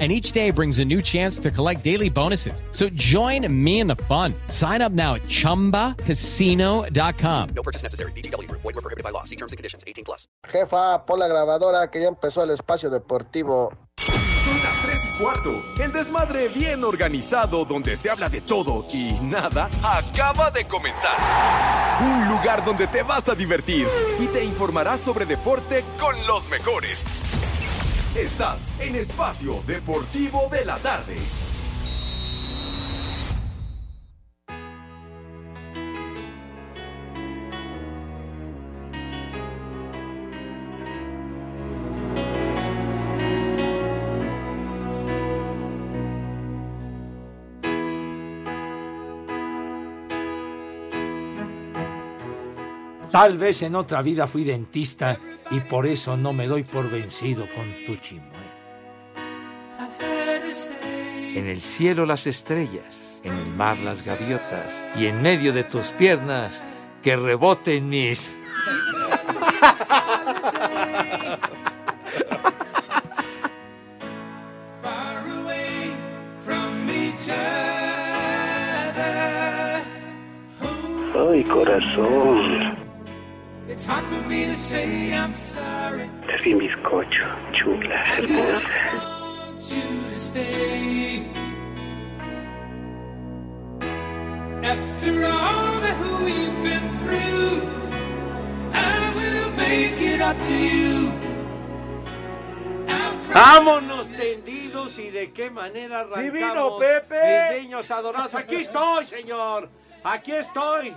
and each day brings a new chance to collect daily bonuses. So join me in the fun. Sign up now at ChumbaCasino.com. No purchase necessary. BGW. Void were prohibited by law. See terms and conditions. 18 plus. Jefa, pon la grabadora que ya empezó el espacio deportivo. Son las 3 y cuarto. El desmadre bien organizado donde se habla de todo y nada acaba de comenzar. Un lugar donde te vas a divertir y te informarás sobre deporte con los mejores. Estás en Espacio Deportivo de la Tarde. Tal vez en otra vida fui dentista y por eso no me doy por vencido con tu chimuelo. En el cielo las estrellas, en el mar las gaviotas y en medio de tus piernas que reboten mis... Ay, corazón. Es mi bizcocho, chula, hermosa. want you to stay. After all that we've been through, I will make it up to you. ¡Vámonos tendidos! ¿Y de qué manera arrancamos? ¡Sí vino, Pepe! Mis niños adorados. ¡Aquí estoy, señor! ¡Aquí estoy!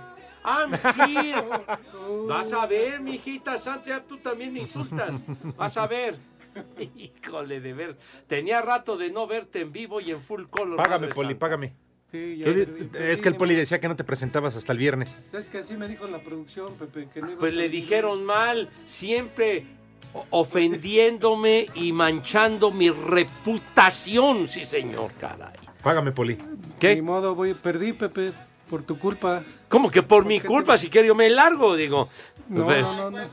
I'm here. Vas a ver, mijita Santa, ya tú también me insultas. Vas a ver. Híjole, de ver. Tenía rato de no verte en vivo y en full color. Págame, Poli, Santa. págame. Sí, ya es que el Poli ni decía que no te presentabas hasta el viernes. Es que así me dijo la producción, Pepe. Que no iba Pues a le dijeron mal, siempre ofendiéndome y manchando mi reputación, sí señor, caray. Págame, Poli. Ni ¿Qué? modo, voy, perdí, Pepe, por tu culpa. ¿Cómo que por mi qué culpa? te- Si quiero yo me largo, digo. No, Pues- no, no, no.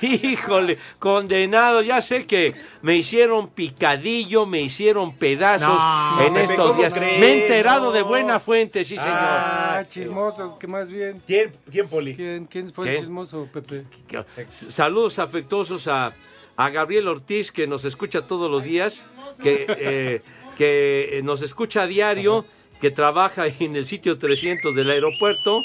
Híjole, condenado, ya sé que me hicieron picadillo, me hicieron pedazos No, en Pepe, estos ¿cómo días. crees? Me he enterado No. de buena fuente, sí señor. Ah, chismosos, que más bien. ¿Quién, quién Poli? ¿Quién, quién fue ¿Qué? el chismoso, Pepe? Saludos afectuosos a, a Gabriel Ortiz, que nos escucha todos los días, que, eh, que nos escucha a diario, que trabaja en el sitio 300 del aeropuerto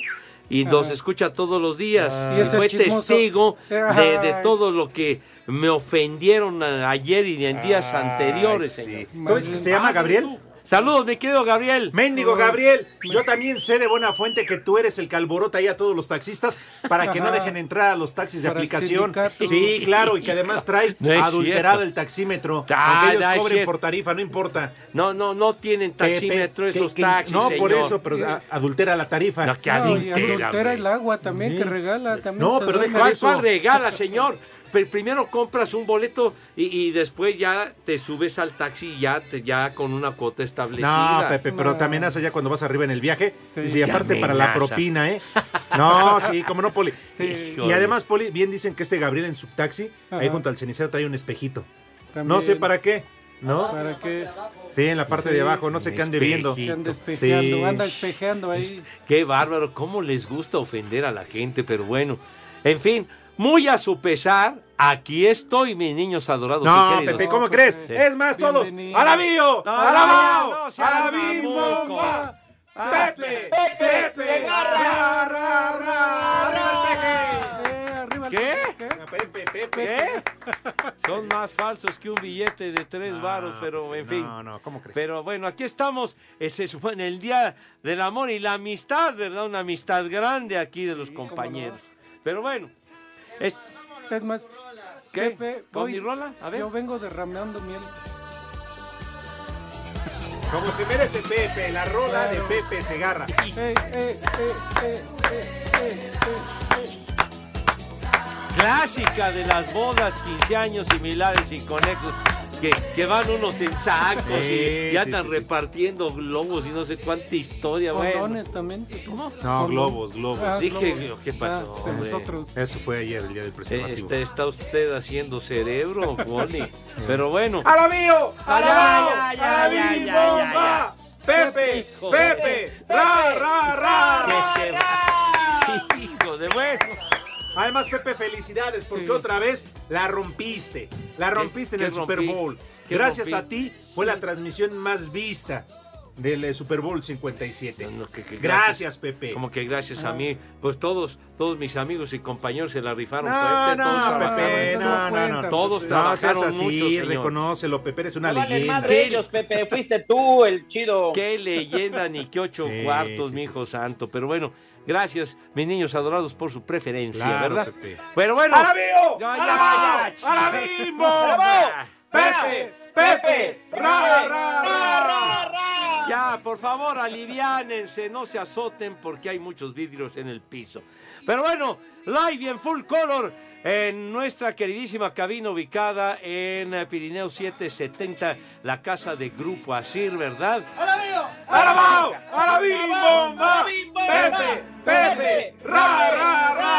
y nos escucha todos los días. Ah. Y fue chismoso. testigo de, todo lo que me ofendieron ayer y en días Ay, anteriores, sí. ¿Cómo es que se llama Gabriel? Saludos, mi querido Gabriel. Méndigo Gabriel, yo también sé de buena fuente que tú eres el calborota ahí a todos los taxistas para que no dejen entrar a los taxis de Para aplicación. Sí, claro, y que además trae No adulterado cierto. el taxímetro. Ah, no ellos cobren por tarifa, no importa. No, no, no tienen taxímetro Pepe, esos que- taxis, No, por eso, pero a- adultera la tarifa. No, que No, y adultera, el agua también, que regala. También No, pero deja ¿Cuál, eso. cuál regala, señor? Pero primero compras un boleto y, y después ya te subes al taxi y ya, te, ya con una cuota establecida. No, Pepe, pero No. te amenaza ya cuando vas arriba en el viaje. Sí. Y si aparte para la propina, ¿eh? No, sí, como no, Poli. Sí. Y además, Poli, bien dicen que este Gabriel en su taxi, ahí junto al cenicero trae un espejito. También. No sé para qué, ¿no? ¿Para qué? Sí, en la parte Sí. de abajo, no sé qué ande viendo. Que espejeando, Sí. anda espejeando ahí. Qué bárbaro, cómo les gusta ofender a la gente, pero bueno. En fin, muy a su pesar, aquí estoy, mis niños adorados y No, queridos. Pepe, ¿cómo No, crees? Pepe. Es más, todos. ¡A la bio! No, ¡A la no, bio! no. Ah, ¡Pepe! ¡Pepe! ¡Ra, ra, ra! ¡Arriba el peje! Eh, arriba el- ¿Qué? Pepe, Pepe. ¿Qué? Son más falsos que un billete de tres varos, pero en fin. No, no, ¿cómo crees? Pero bueno, aquí estamos, eh, se supone, el Día del Amor y la Amistad, ¿verdad? Una amistad grande aquí de los compañeros. Pero bueno, es- Es más, ¿qué? Pepe, ¿Con voy- mi rola? A ver. yo vengo derramando miel. Como se merece Pepe, la rola de Pepe Segarra. Eh, eh, eh, eh, Clásica de las bodas, 15 años similares y conejos. Que, que van unos en sacos Sí, y, y andan sí, sí. repartiendo globos y no sé cuánta historia. Bueno, Condones también. ¿Cómo? No, globos, globos. Ah, Dije, globos. ¿qué pasó, Ah, de hombre? nosotros. Eso fue ayer, el día del preservativo. ¿Está, está usted haciendo cerebro, Poli? Pero bueno. ¡A la mío! ¡A la Ya, ya, mío! ¡A la ya, mío! ya, ya, bomba! ¡Pepe! ¡Pepe! ¡Ra, ra, ra! Que- que- Hijo de bueno. Además, Pepe, felicidades porque Sí. otra vez la rompiste. La rompiste en qué el Super? Bowl. ¿Qué Gracias rompí? a ti fue la transmisión más vista del eh, Super Bowl 57. No, no, que- que Gracias, Pepe. Como que gracias a mí, pues todos, todos mis amigos y compañeros se la rifaron No, fuerte, no, todos Pepe, no, no no, cuenta, no. Todos trabajaron así, mucho, señor. reconócelo, Pepe, eres una No vale leyenda. madre ellos, Pepe. Fuiste tú el chido. Qué leyenda, ni qué ocho Sí, cuartos, sí, mi sí. hijo santo. Pero bueno, gracias, mis niños adorados, por su preferencia, Claro, ¿verdad? Pepe. Pero bueno. ¡A la mío! Ya, ¡A la ya, ¡A la mismo! ¡Pepe! ¡Pepe! ¡Ra, ra, ra! Ya, por favor, aliviánense, no se azoten porque hay muchos vidrios en el piso. Pero bueno, live y en full color en nuestra queridísima cabina ubicada en Pirineo 770, la casa de Grupo Asir, ¿verdad? ¡A la mío! ¡A la mao! ¡A la bomba! ¡Pepe! ¡Pepe! ¡Ra, ra, ra!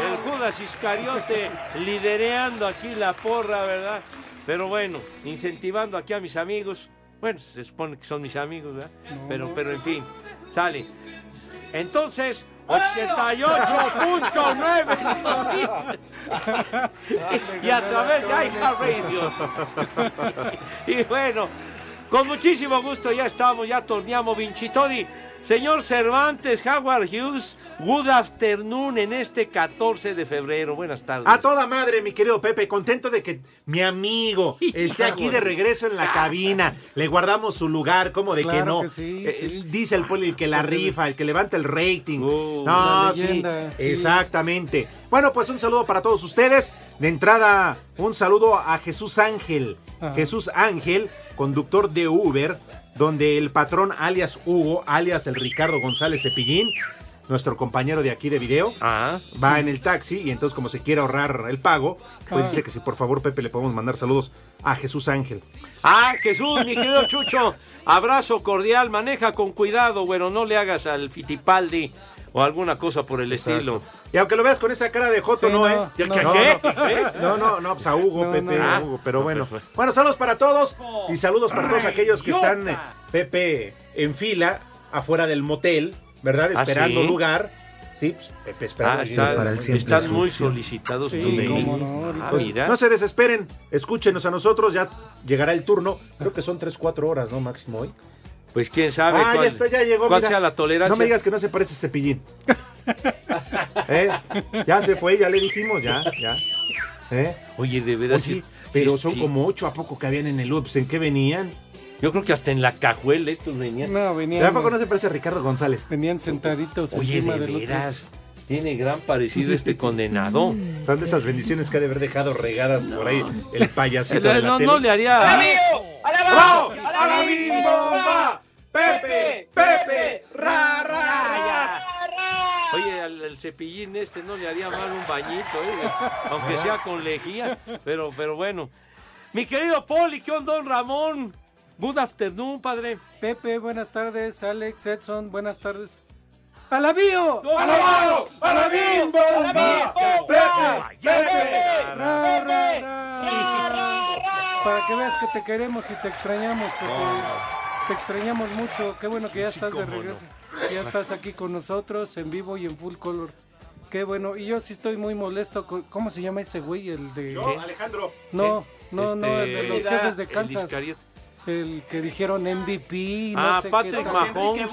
El Judas Iscariote lidereando aquí la porra, ¿verdad? Pero bueno, incentivando aquí a mis amigos. Bueno, se supone que son mis amigos, ¿verdad? pero, pero en fin, sale. Entonces, 88.9 y a través de iHeartRadio. y bueno, con muchísimo gusto ya estamos, ya torneamos Vincitori. Señor Cervantes, Howard Hughes, good afternoon en este 14 de febrero. Buenas tardes. A toda madre, mi querido Pepe, contento de que mi amigo esté aquí de regreso en la cabina. Le guardamos su lugar, como de que Claro no. que sí, Eh, sí. Dice el poli el que la rifa, el que levanta el rating. Uh, no, una sí, exactamente. Bueno, pues un saludo para todos ustedes. De entrada, un saludo a Jesús Ángel. Ajá. Jesús Ángel, conductor de Uber, donde el patrón alias Hugo, alias el Ricardo González Cepillín, nuestro compañero de aquí de video, Ah, va en el taxi y entonces como se quiere ahorrar el pago, pues dice que si por favor Pepe le podemos mandar saludos a Jesús Ángel. Ah, Jesús, mi querido Chucho. Abrazo cordial, maneja con cuidado, bueno, no le hagas al Fitipaldi o alguna cosa por el estilo. Y aunque lo veas con esa cara de joto, Sí, no, no, ¿eh? No. ¿Qué? No, ¿Qué? no, no, no, pues a Hugo, No, Pepe, no. a Ah, Hugo, pero no, bueno. pues. Bueno, saludos para todos y saludos para todos aquellos que están, eh, Pepe, en fila afuera del motel, ¿verdad? ¿Ah, Esperando sí? lugar. Sí, pues, Pepe esperando. Ah, para el están muy solicitados. Sí, no. Ah, Pues, no se desesperen, escúchenos a nosotros, ya llegará el turno. Creo que son 3, 4 horas, ¿no? Máximo hoy. Pues quién sabe Ah, cuál, ya está, ya llegó. cuál mira. sea la tolerancia. No me digas que no se parece a Cepillín. ¿Eh? Ya se fue, ya le dijimos, ya, ya. ¿Eh? Oye, de veras. Oye, sí- pero sí, son sí. como ocho a poco que habían en el UPS. ¿En qué venían? Yo creo que hasta en la cajuela estos venían. No, ¿De venían, a poco no se parece a Ricardo González? venían sentaditos Oye, encima de del otro. veras. Tiene gran parecido este condenado. Son de esas bendiciones que ha de haber dejado regadas por ahí el payasito de la No, tele. no le haría. ¡Bravo! ¡A la bomba! ¡Pepe! ¡Pepe! ¡Ra, ra, ra! Oye, al, al cepillín este no le haría mal un bañito, ¿eh? aunque sea con lejía, pero, pero bueno. Mi querido Poli, ¿qué onda, don Ramón? Good afternoon, padre. Pepe, buenas tardes. Alex, Edson, buenas tardes. ¡A la bio! ¡A la mano! ¡A la bim bomba! ¡Pepe! ¡Pepe! Ra, ra, ra. Para que veas que te queremos y te extrañamos, Pepe. Te extrañamos mucho. Qué bueno que ya estás de no. regreso. Que Ya estás aquí con nosotros en vivo y en full color. Qué bueno. Y yo sí estoy muy molesto. con- ¿Cómo se llama ese güey? El de. Yo, Alejandro. No, no, no, el de los Este, jefes de el Kansas. Iscariote. El que dijeron MVP. No Ah, sé Patrick qué. Mahomes.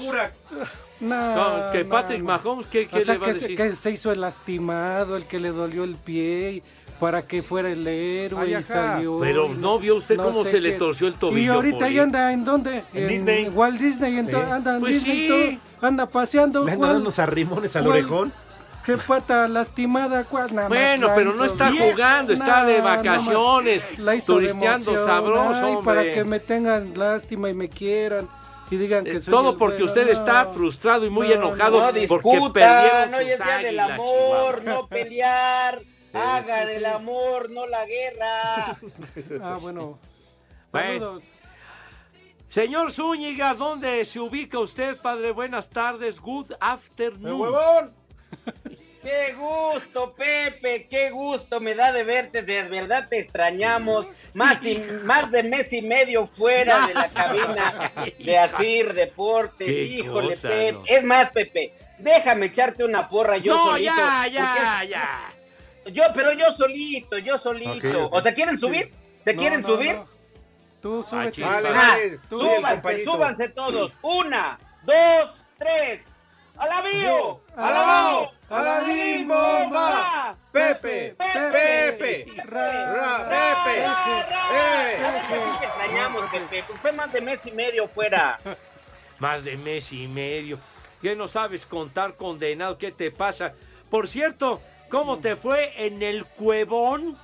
No, No, que Patrick no. Mahomes, ¿qué, qué O sea, le va a que se, que se hizo el lastimado, el que le dolió el pie y- para que fuera el héroe Ay, y salió. Pero y no vio usted cómo se le torció el Y tobillo. ahorita Poli? ya anda en dónde? En Disney. Walt Disney, Sí. anda en Pues Disney sí. todo, anda paseando. Le andan unos arrimones al ¿Cuál? orejón. ¿Qué pata lastimada? ¿Cuál? Nada Bueno, pero no está bien. jugando, está de No, no vacaciones. La hizo turisteando emoción. sabroso, Ay, hombre. para que me tengan lástima y me quieran. y digan que Eh, soy Todo porque bueno, usted no. está frustrado y muy No, enojado No porque discutan, perdieron hoy sus es día del amor, Chihuahua. no pelear. Hagan sí, el amor, no la guerra. Ah, bueno. Bueno. Saludos. Señor Zúñiga, ¿dónde se ubica usted, padre? Buenas tardes, good ¡El afternoon. huevón! Qué gusto, Pepe, qué gusto me da de verte, de verdad te extrañamos. Más, y- más de mes y medio fuera de la cabina de Asir Deportes. Qué Híjole, cosa, Pepe. ¿no? Es más, Pepe, déjame echarte una porra yo no, solito. ya, ya, ya. Yo, pero yo solito, yo solito. O sea, ¿quieren subir? ¿Se No, quieren no, subir? no. Tú súbete. Ah, dale. Tú y el súbanse, súbanse todos. Una, dos, tres. ¡Alabío! Alabao, ¡Alabío! alabimbo, Pepe, Pepe, ra, Pepe. Eh. Extrañamos, Pepe. Pues fue más de mes y medio fuera. Más de mes y medio. ¿Qué no sabes contar, condenado? ¿Qué te pasa? Por cierto, ¿cómo te fue en el cuevón?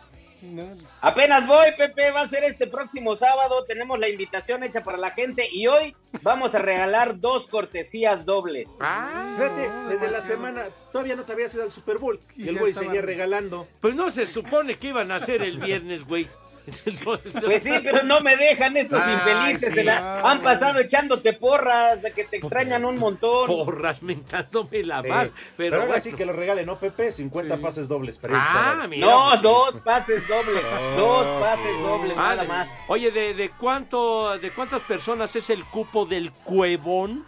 No, Apenas voy, Pepe. Va a ser este próximo sábado. Tenemos la invitación hecha para la gente. Y hoy vamos a regalar dos cortesías dobles. Ah, Fíjate, desde la semana todavía no te habías ido al Super Bowl Y el güey seguía regalando. pues no se supone que iban a hacer el viernes, güey. Pues sí, pero no me dejan estos Ay, infelices. sí. se la han pasado echándote porras de que te extrañan un montón. Porras mentándome la Sí. mar. Pero, Pero, ahora bueno. sí que lo regale, ¿no, Pepe? 50 Sí. pases dobles para Ah, mira. No, pues, dos pases dobles. Oh, dos pases dobles, nada más. Oye, ¿de, de cuánto, ¿de cuántas personas es el cupo del cuevón?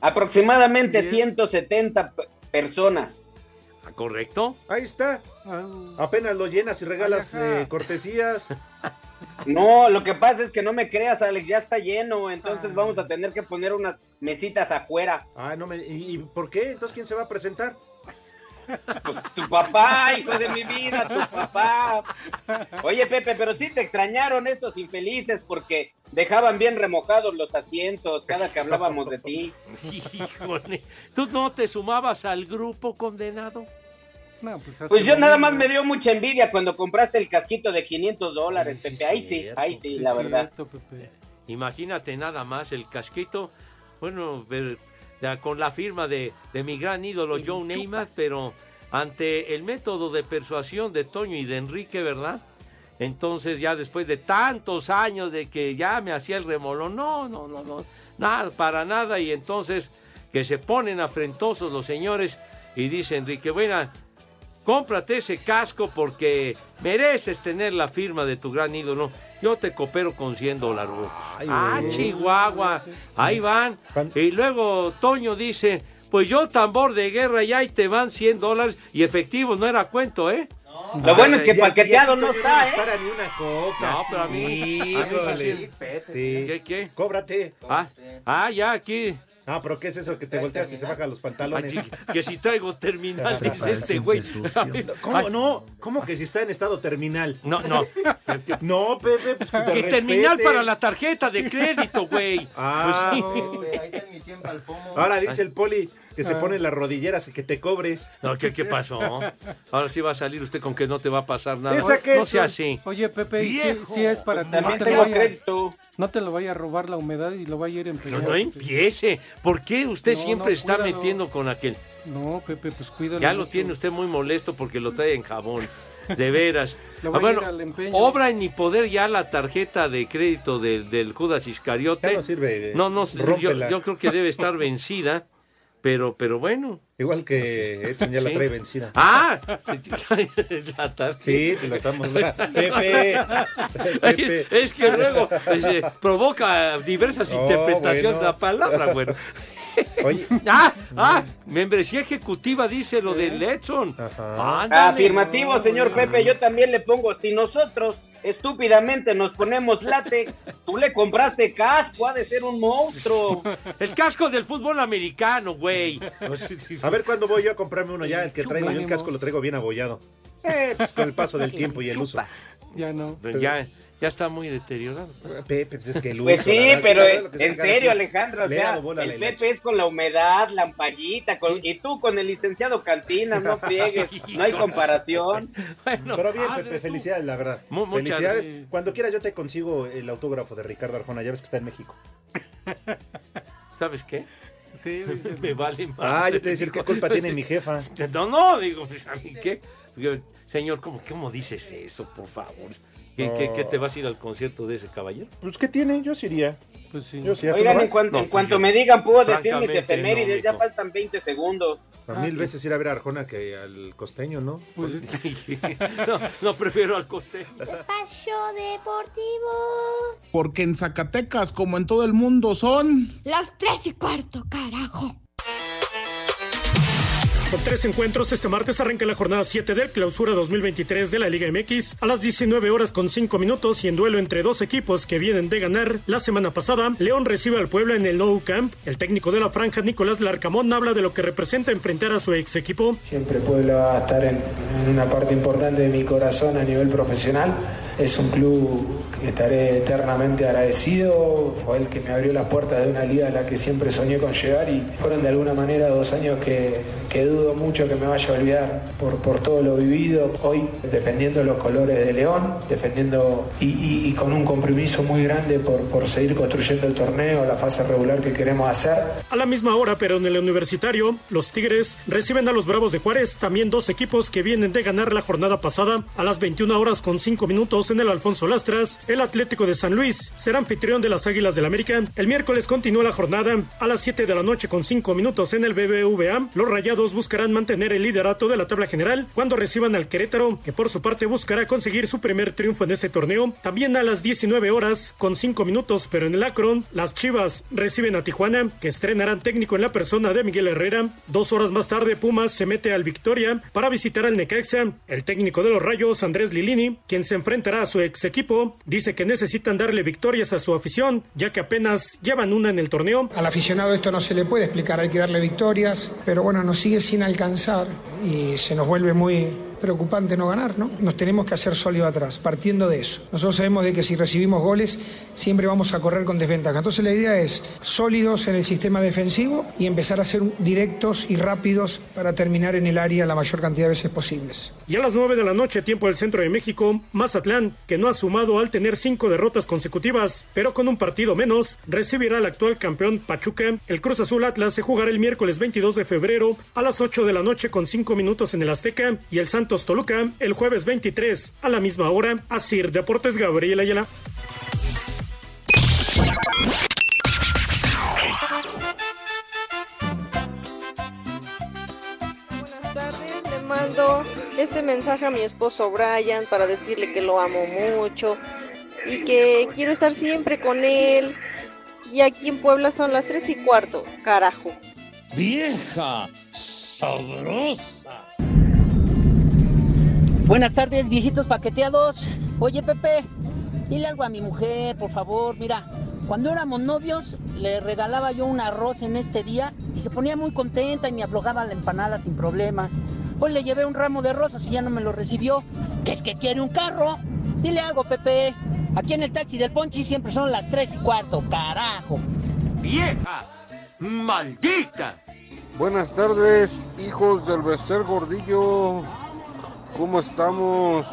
Aproximadamente Diez. 170 pe- personas. ¿Correcto? Ahí está. ah, Apenas lo llenas y regalas eh, cortesías. No, lo que pasa es que no me creas, Alex, ya está lleno, entonces Ah. vamos a tener que poner unas mesitas afuera. Ah, no me. ¿Y, y por qué? Entonces, ¿quién se va a presentar? Pues tu papá, hijo de mi vida, tu papá. Oye, Pepe, pero sí te extrañaron estos infelices porque dejaban bien remojados los asientos cada que hablábamos de ti. Híjole. ¿Tú no te sumabas al grupo condenado? No, pues, hace Pues yo nada más me dio mucha envidia cuando compraste el casquito de 500 dólares, Ay, sí, Pepe. Ahí sí, cierto. ahí sí, Sí, la verdad. cierto, Pepe. Imagínate nada más el casquito. Bueno, con la firma de, de mi gran ídolo Joe Namath, pero ante el método de persuasión de Toño y de Enrique, ¿verdad? Entonces ya después de tantos años de que ya me hacía el remolón, no, no, no, no, nada, para nada. Y entonces que se ponen afrentosos los señores y dice Enrique, bueno, cómprate ese casco porque mereces tener la firma de tu gran ídolo. Yo te coopero con 100 dólares. Ay, ah. Chihuahua. Ahí van. ¿Cuán- Y luego Toño dice, pues yo tambor de guerra y ahí te van 100 dólares. Y efectivo, no era cuento, ¿eh? Lo bueno es que Ya- paqueteado ya no está, ¿eh? dispara ni una coca. No, pero a mí- a sí. Sí. ¿Qué, qué? Cóbrate. Ah, ah, ya aquí. Ah, pero ¿qué es eso que te volteas y se bajan los pantalones? Aquí, que si traigo terminal, dice este güey. ¿Cómo no? ¿Cómo que si está en estado terminal? No, no. No, Pepe, pues que te Que terminal para la tarjeta de crédito, güey. Ah. Pues sí. Ahora dice el poli que se pone las rodilleras y que te cobres. No, ¿qué, ¿qué pasó? Ahora sí va a salir usted con que no te va a pasar nada. ¿Esa qué, no sea así. Oye, Pepe, Viejo. sí es para que no También te, lo tengo vaya, crédito. no te lo vaya a robar la humedad y lo vaya a ir a No, no empiece. ¿Por qué usted No, siempre no, está cuídalo. metiendo con aquel? No, Pepe, pues cuídalo. Ya lo mucho. tiene usted muy molesto porque lo trae en jabón. De veras. Lo Ah, bueno, obra en mi poder ya la tarjeta de crédito del, del Judas Iscariote. Ya no sirve. No, no, yo, yo creo que debe estar vencida. Pero, pero bueno. Igual que Edson ya la Sí. trae vencida. ¡Ah! la. Sí, te la estamos. Pepe. Pepe. Es que luego pues, eh, provoca diversas Oh, interpretaciones bueno. de la palabra, bueno. Oye, ¡Ah! ¡Ah! Membresía ejecutiva dice lo de Letson. Ajá. Afirmativo, señor Pepe, yo también le pongo, si nosotros estúpidamente nos ponemos látex, tú le compraste casco, ha de ser un monstruo. El casco del fútbol americano, güey. a ver cuándo voy yo a comprarme uno ya. El que traigo yo, el casco lo traigo bien abollado. Eh, pues con el paso del tiempo y el uso. Ya no. Ya, ya está muy deteriorado. Pepe, pues es que Luis. Pues sí, pero en serio. Alejandro, o sea, el. Pepe es con la humedad, la ampallita, con- y tú con el licenciado Cantinas, no friegues, no hay comparación. Pero bien, ah, Pepe, felicidades, la verdad. Mu- muchas felicidades. Cuando quieras yo te consigo el autógrafo de Ricardo Arjona, ya ves que está en México. ¿Sabes qué? Sí. Me vale más. Ah, yo te voy a decir qué culpa tiene mi jefa. No, no, digo, pues, ¿a mí qué? Señor, ¿cómo, ¿cómo dices eso, por favor? ¿Qué, No. qué- qué te vas a ir al concierto de ese caballero? Pues ¿qué tiene? Yo sí iría. Pues sí. Yo sí iría. ¿Tú Oigan, en, cuan- No, en pues cuanto yo- me digan, puedo decir mis efemérides, no, ya faltan 20 segundos. A mil veces ir a ver a Arjona que al costeño, ¿no? Pues, no, no, prefiero al coste. Espacio Deportivo. Porque en Zacatecas, como en todo el mundo, son... Las tres y cuarto, carajo. Con tres encuentros, este martes arranca la jornada 7 del clausura 2023 de la Liga MX a las 19 horas con 5 minutos y en duelo entre dos equipos que vienen de ganar la semana pasada. León recibe al Puebla en el Nou Camp. El técnico de la franja, Nicolás Larcamón, habla de lo que representa enfrentar a su ex equipo. Siempre Puebla va a estar en, una parte importante de mi corazón a nivel profesional. Es un club que estaré eternamente agradecido. Fue el que me abrió las puertas de una liga a la que siempre soñé con llegar y fueron de alguna manera dos años que, que dudo mucho que me vaya a olvidar por, por todo lo vivido. Hoy defendiendo los colores de León, defendiendo y, y- y con un compromiso muy grande por, por seguir construyendo el torneo, la fase regular que queremos hacer. A la misma hora, pero en el universitario, los Tigres reciben a los Bravos de Juárez, también dos equipos que vienen de ganar la jornada pasada. A las 21 horas con 5 minutos en el Alfonso Lastras, el Atlético de San Luis será anfitrión de las Águilas del América. El miércoles continúa la jornada. A las 7 de la noche con 5 minutos en el BBVA, los Rayados buscarán mantener el liderato de la tabla general cuando reciban al Querétaro, que por su parte buscará conseguir su primer triunfo en este torneo. También a las 19 horas con 5 minutos, pero en el Akron, las Chivas reciben a Tijuana, que estrenarán técnico en la persona de Miguel Herrera. Dos horas más tarde, Pumas se mete al Victoria para visitar al Necaxa. El técnico de los Rayos, Andrés Lilini, quien se enfrentará a su ex equipo, dice que necesitan darle victorias a su afición, ya que apenas llevan una en el torneo. Al aficionado esto no se le puede explicar, hay que darle victorias, pero bueno, nos sigue sin alcanzar y se nos vuelve muy preocupante no ganar, ¿no? Nos tenemos que hacer sólido atrás, partiendo de eso. Nosotros sabemos de que si recibimos goles siempre vamos a correr con desventaja. Entonces la idea es sólidos en el sistema defensivo y empezar a ser directos y rápidos para terminar en el área la mayor cantidad de veces posibles. Y a las 9 de la noche, tiempo del centro de México, Mazatlán, que no ha sumado al tener cinco derrotas consecutivas, pero con un partido menos, recibirá al actual campeón Pachuca. El Cruz Azul Atlas se jugará el miércoles 22 de febrero a las 8 de la noche con 5 minutos en el Azteca y el Santos Toluca el jueves 23 a la misma hora. Asir Deportes Gabriel Ayala. Buenas tardes, le mando este mensaje a mi esposo Brian para decirle que lo amo mucho y que quiero estar siempre con él. Y aquí en Puebla son las tres y cuarto, carajo. Vieja sabrosa. Buenas tardes, viejitos paqueteados. Oye, Pepe, dile algo a mi mujer, por favor. Mira, cuando éramos novios, le regalaba yo un arroz en este día y se ponía muy contenta y me aflojaba la empanada sin problemas. Hoy le llevé un ramo de rosas y ya no me lo recibió. ¿Qué es que quiere un carro? Dile algo, Pepe. Aquí en el taxi del Ponchi siempre son las tres y cuarto, carajo. ¡Vieja! ¡Maldita! Buenas tardes, hijos del Bester Gordillo. ¿Cómo estamos?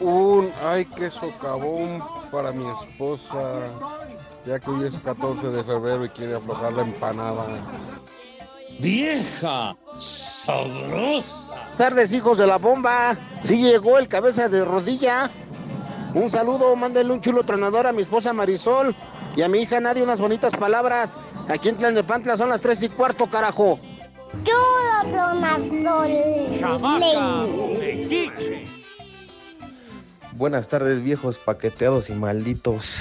Un ay que socavón para mi esposa, ya que hoy es 14 de febrero y quiere aflojar la empanada. Vieja sabrosa. Buenas tardes, hijos de la bomba. Sí llegó el cabeza de rodilla. Un saludo, mándale un chulo tronador a mi esposa Marisol y a mi hija Nadia unas bonitas palabras. Aquí en Tlalnepantla son las tres y cuarto, carajo. Buenas tardes viejos paqueteados y malditos.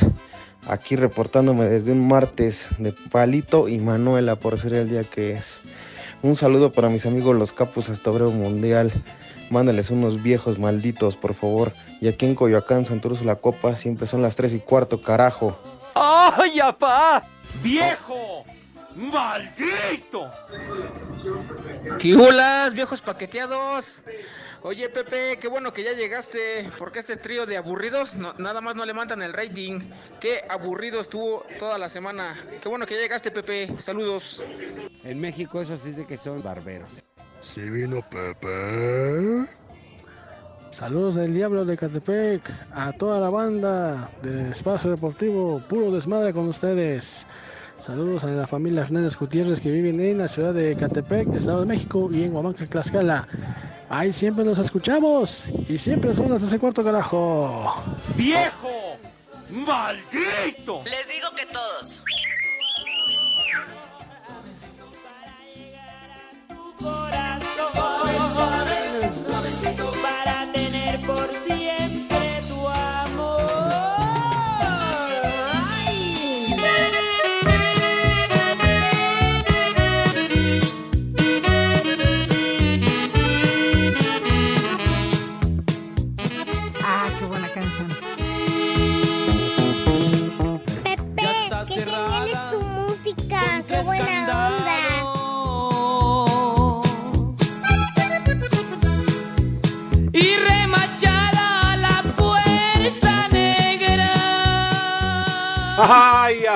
Aquí reportándome desde un martes de Palito y Manuela por ser el día que es. Un saludo para mis amigos los capos hasta Obrero Mundial. Mándales unos viejos malditos, por favor. Y aquí en Coyoacán, Santurce La Copa, siempre son las 3 y cuarto, carajo. ¡Ay, apá! ¡Viejo! ¡Maldito! ¡Quihulas, viejos paqueteados! Oye, Pepe, qué bueno que ya llegaste, porque este trío de aburridos no- nada más no levantan el rating. Qué aburrido estuvo toda la semana. Qué bueno que ya llegaste, Pepe. Saludos. En México esos sí de que son barberos. Sí vino Pepe. Saludos del Diablo de Catepec a toda la banda de Espacio Deportivo, puro desmadre con ustedes. Saludos a la familia Fernández Gutiérrez que viven en la ciudad de Catepec, Estado de México y en Huamanca, Tlaxcala. Ahí siempre nos escuchamos y siempre son las 13 cuarto carajo. ¡Viejo! ¡Maldito! Les digo que todos. Suavecito para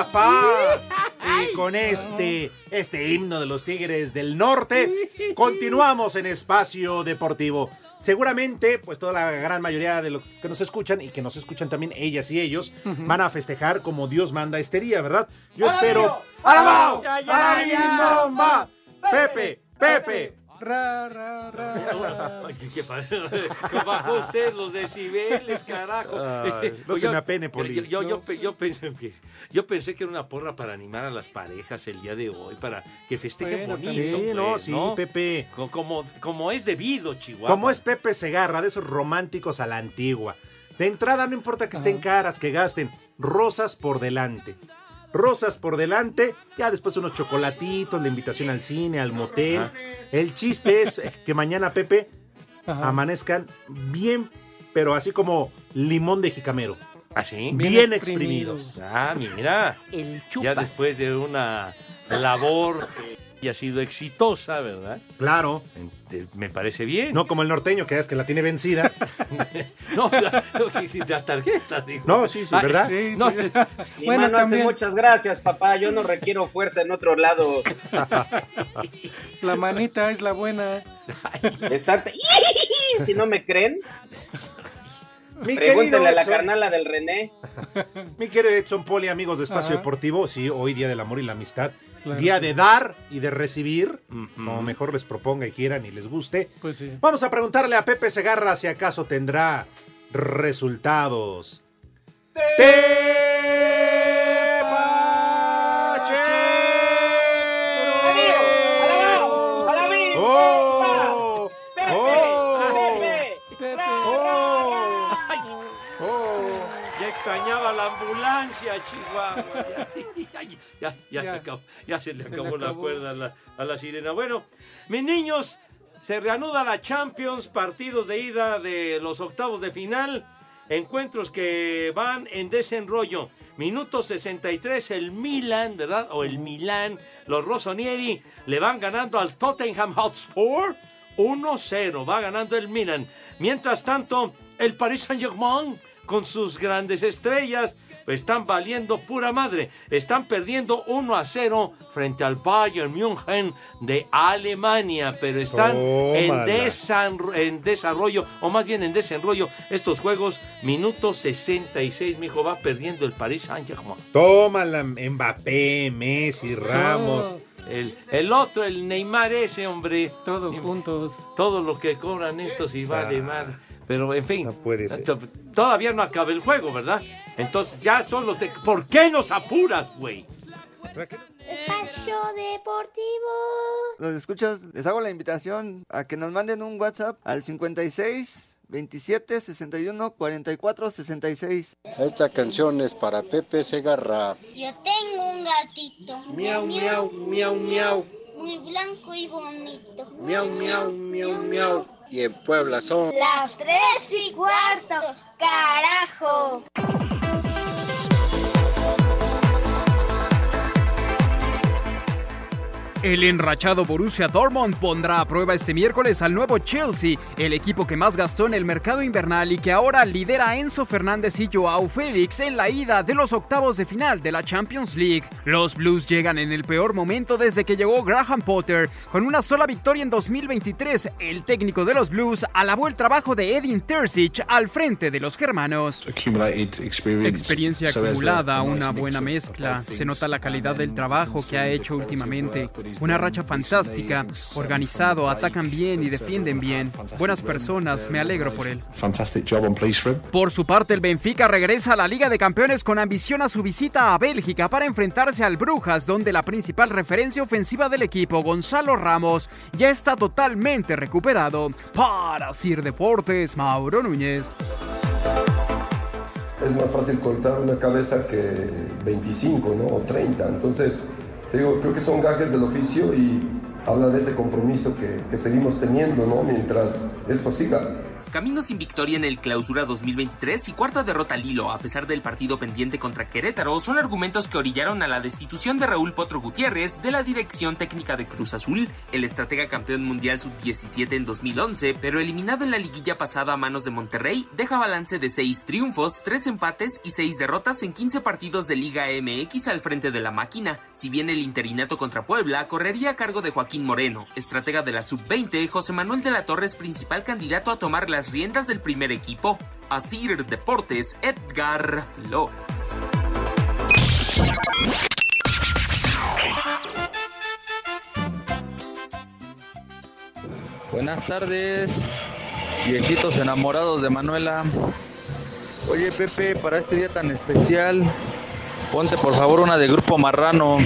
Y con este, este himno de los Tigres del Norte, continuamos en Espacio Deportivo. Seguramente, pues toda la gran mayoría de los que nos escuchan y que nos escuchan también ellas y ellos van a festejar como Dios manda este día, ¿verdad? Yo espero. ¡Alabao! Ya, ya, ¡Ay, ya. bomba! ¡Pepe! ¡Pepe! Ra, ra, ra. Ay, ¿Qué pasa? Bajó usted los decibeles, carajo. Ay, no se Yo- me apene, Poli. Yo, yo, yo pe- yo pensé que, yo pensé que era una porra para animar a las parejas el día de hoy, para que festejen Bueno, bonito. también, no, pues, sí, ¿no? Pepe. Co- Como, como es debido, Chihuahua. Como es Pepe Segarra, de esos románticos a la antigua. De entrada, no importa que estén caras, que gasten. Rosas por delante. Rosas por delante. Ya después unos chocolatitos, la invitación al cine, al motel. El chiste es que mañana, Pepe, Ajá. amanezcan bien, pero así como limón de jicamero. ¿Así? Bien, exprimidos. Ah, mira. El Ya chupas. después de una labor que ha sido exitosa, ¿verdad? Claro. Me parece bien. No como el norteño, que es que la tiene vencida. No, la, no, sí, sí, la tarjeta, digo. No, sí, sí, Ah, ¿verdad? Sí, No, sí. Mi Bueno, mano hace también. muchas gracias, papá. Yo no requiero fuerza en otro lado. La manita es la buena. Exacto. Si no me creen, Mi querido pregúntenle a la Edson. carnala del René. Mi querido Edson Poli, amigos de Espacio Ajá. Deportivo, sí, hoy Día del Amor y la Amistad. Claro. Día de dar y de recibir, como mejor les proponga y quieran y les guste. Pues sí. Vamos a preguntarle a Pepe Segarra si acaso tendrá resultados. Extrañaba la ambulancia, Chihuahua. Ya, se, acabó- ya se le Se acabó le la cuerda a la, a la sirena. Bueno, mis niños, se reanuda la Champions, partidos de ida de los octavos de final, encuentros que van en desenrollo. Minuto 63, el Milan, ¿verdad? O el Milán, los Rossonieri le van ganando al Tottenham Hotspur 1-0, va ganando el Milan. Mientras tanto, el Paris Saint-Germain con sus grandes estrellas están valiendo pura madre. Están perdiendo 1 a 0 frente al Bayern München de Alemania, pero están en, desan- en desarrollo, o más bien en desenrollo, estos juegos. Minuto 66, mi hijo va perdiendo el Paris Saint-Germain. Tómala, Mbappé, Messi, Ramos. El, el otro, el Neymar ese, hombre. Todos juntos. Todo lo que cobran estos y vale mal. Pero en fin, puede ser. to- todavía no acaba el juego, ¿verdad? Entonces ya son los de... ¿Por qué nos apuras, güey? Espacio Deportivo. Los escuchas, les hago la invitación a que nos manden un WhatsApp al 56 27 61 44 66. Esta canción es para Pepe Segarra. Yo tengo un gatito. Miau, miau, miau, miau. Muy blanco y bonito. Miau, miau, miau, miau. Y en Puebla son. Las tres y cuarto. Carajo. El enrachado Borussia Dortmund pondrá a prueba este miércoles al nuevo Chelsea, el equipo que más gastó en el mercado invernal y que ahora lidera a Enzo Fernández y Joao Félix en la ida de los octavos de final de la Champions League. Los Blues llegan en el peor momento desde que llegó Graham Potter. Con una sola victoria en 2023, el técnico de los Blues alabó el trabajo de Edin Terzic al frente de los germanos. Experiencia acumulada, una buena mezcla. Se nota la calidad del trabajo que ha hecho últimamente. Una racha fantástica, organizado, atacan bien y defienden bien. Buenas personas, me alegro por él. Por su parte, el Benfica regresa a la Liga de Campeones con ambición a su visita a Bélgica para enfrentarse al Brujas, donde la principal referencia ofensiva del equipo, Gonzalo Ramos, ya está totalmente recuperado. Para Sir Deportes, Mauro Núñez. Es más fácil cortar una cabeza que 25, ¿no? O 30. Entonces, digo, creo que son gajes del oficio y habla de ese compromiso que, que seguimos teniendo, ¿no? Mientras esto siga. Camino sin victoria en el Clausura 2023 y cuarta derrota al hilo a pesar del partido pendiente contra Querétaro son argumentos que orillaron a la destitución de Raúl Potro Gutiérrez de la dirección técnica de Cruz Azul, el estratega campeón mundial sub-17 en 2011, pero eliminado en la liguilla pasada a manos de Monterrey, deja balance de 6 triunfos, 3 empates y 6 derrotas en 15 partidos de Liga MX al frente de la máquina. Si bien el interinato contra Puebla correría a cargo de Joaquín Moreno, estratega de la sub-20, José Manuel de la Torre es principal candidato a tomar las riendas del primer equipo. Asir Deportes, Edgar Flores. Buenas tardes, viejitos enamorados de Manuela. Oye Pepe, para este día tan especial, ponte por favor una de Grupo Marrano.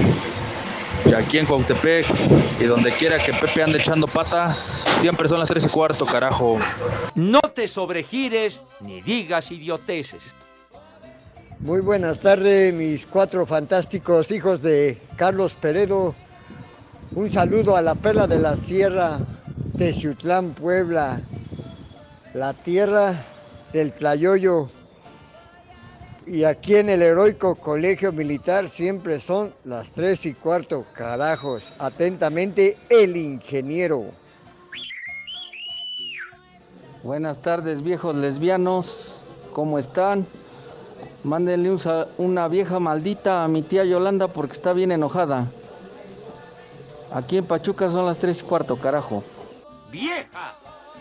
Y aquí en Cuautepec y donde quiera que Pepe ande echando pata, siempre son las 3 y cuarto, carajo. No te sobregires ni digas idioteces. Muy buenas tardes, mis cuatro fantásticos hijos de Carlos Peredo. Un saludo a la perla de la sierra, Teciutlán, Puebla, la tierra del Tlayoyo. Y aquí en el heroico colegio militar siempre son las tres y cuarto, carajos. Atentamente, el ingeniero. Buenas tardes, viejos lesbianos. ¿Cómo están? Mándenle un una vieja maldita a mi tía Yolanda porque está bien enojada. Aquí en Pachuca son las 3 y cuarto, carajo. ¡Vieja!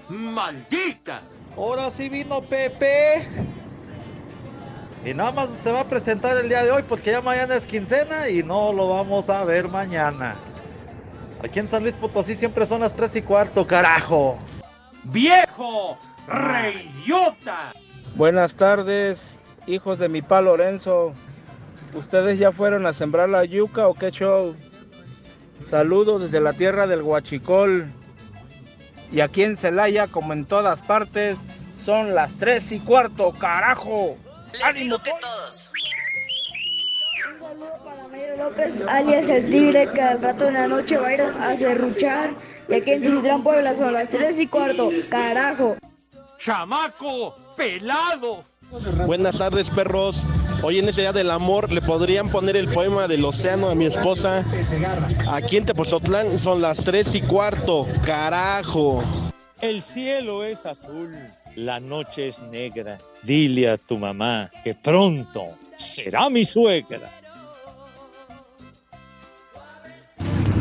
¡Maldita! Ahora sí vino Pepe. Y nada más se va a presentar el día de hoy porque ya mañana es quincena y no lo vamos a ver mañana. Aquí en San Luis Potosí siempre son las 3 y cuarto, carajo. ¡Viejo! ¡Reidiota! Buenas tardes, hijos de mi pa Lorenzo. ¿Ustedes ya fueron a sembrar la yuca o qué show? Saludos desde la tierra del Huachicol. Y aquí en Celaya, como en todas partes, son las tres y cuarto, carajo. ¡Ánimo! todos. Un saludo para Mayro López, alias el tigre, que al rato en la noche va a ir a cerruchar. Y aquí en Tijutlán, Puebla, son las 3 y cuarto. Carajo. ¡Chamaco! ¡Pelado! Buenas tardes, perros. Hoy en ese día del amor le podrían poner el poema del océano a mi esposa. Aquí en Tepozotlán son las tres y cuarto. Carajo. El cielo es azul, la noche es negra. Dile a tu mamá que pronto será mi suegra.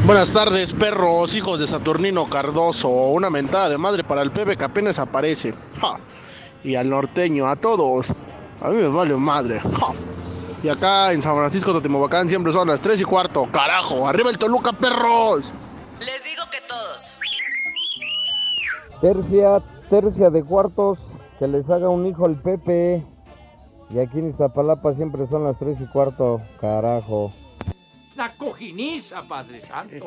Buenas tardes, perros, hijos de Saturnino Cardoso. Una mentada de madre para el Pepe que apenas aparece. Ja. Y al norteño, a todos. A mí me vale madre. Ja. Y acá en San Francisco Totimobacán siempre son las 3 y cuarto. Carajo, arriba el Toluca, perros. Les digo que todos. Tercia, tercia de cuartos, que les haga un hijo el Pepe. Y aquí en Iztapalapa siempre son las tres y cuarto, carajo. ¡La cojiniza, Padre Santo!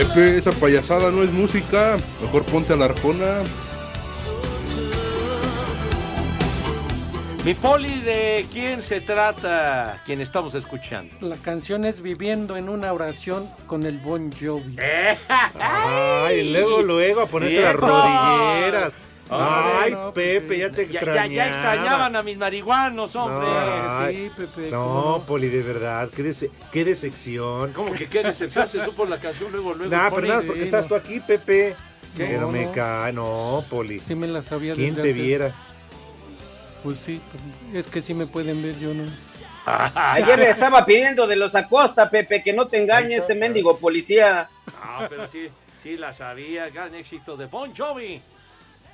Pepe, esa payasada no es música. Mejor ponte a la arjona. Mi poli, ¿de quién se trata? Quien estamos escuchando. La canción es Viviendo en una oración con el Bon Jovi. Ay, luego, luego a ponerte las rodilleras. Ay, no, pues Pepe, ya te Ya, extrañaba. ya, ya extrañaban a mis marihuanos, hombre. Ay, Pepe. No, ¿cómo Poli, de verdad, qué, dece- qué decepción. ¿Cómo que qué decepción se supo la canción luego, luego? Nah, pero nada, porque estás tú aquí, Pepe. ¿Qué? Pero No, me no. cae, no, Poli. Sí me la sabía ¿Quién desde te antes. viera? Pues sí, es que sí me pueden ver, yo no. Ayer le estaba pidiendo de los Acosta, Pepe, que no te engañe este mendigo policía. No, pero sí, sí la sabía. Gran éxito de Bon Jovi.